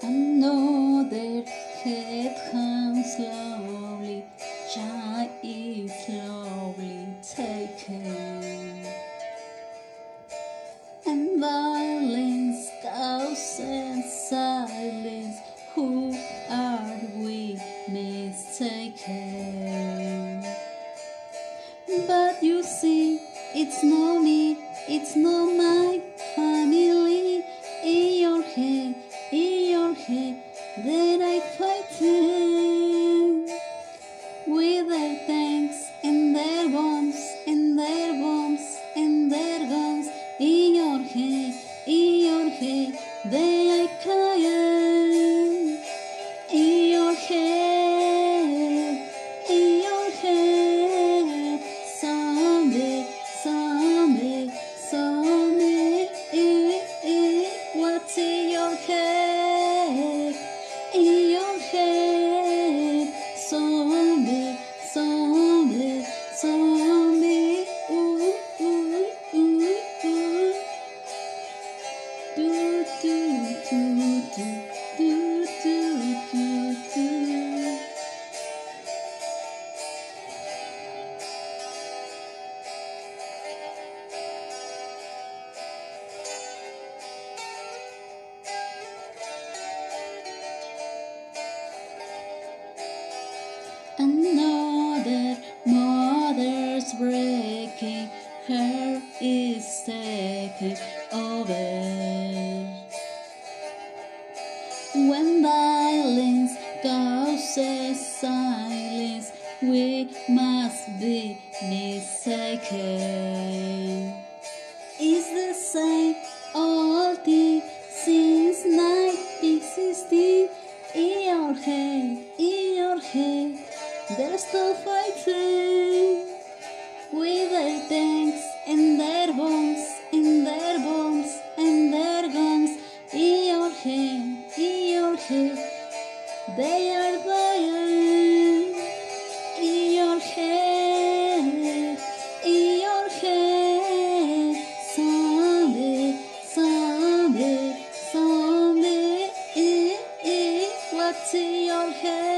Another head hangs slowly, child slowly taken. And violence and silence. Who are we mistaken? But you see, it's not me, it's not my zombie, is taking over. When violence causes silence, we must be mistaken. It's the same old thing since 1916 in your head, in your head. There's still fighting. 嘿。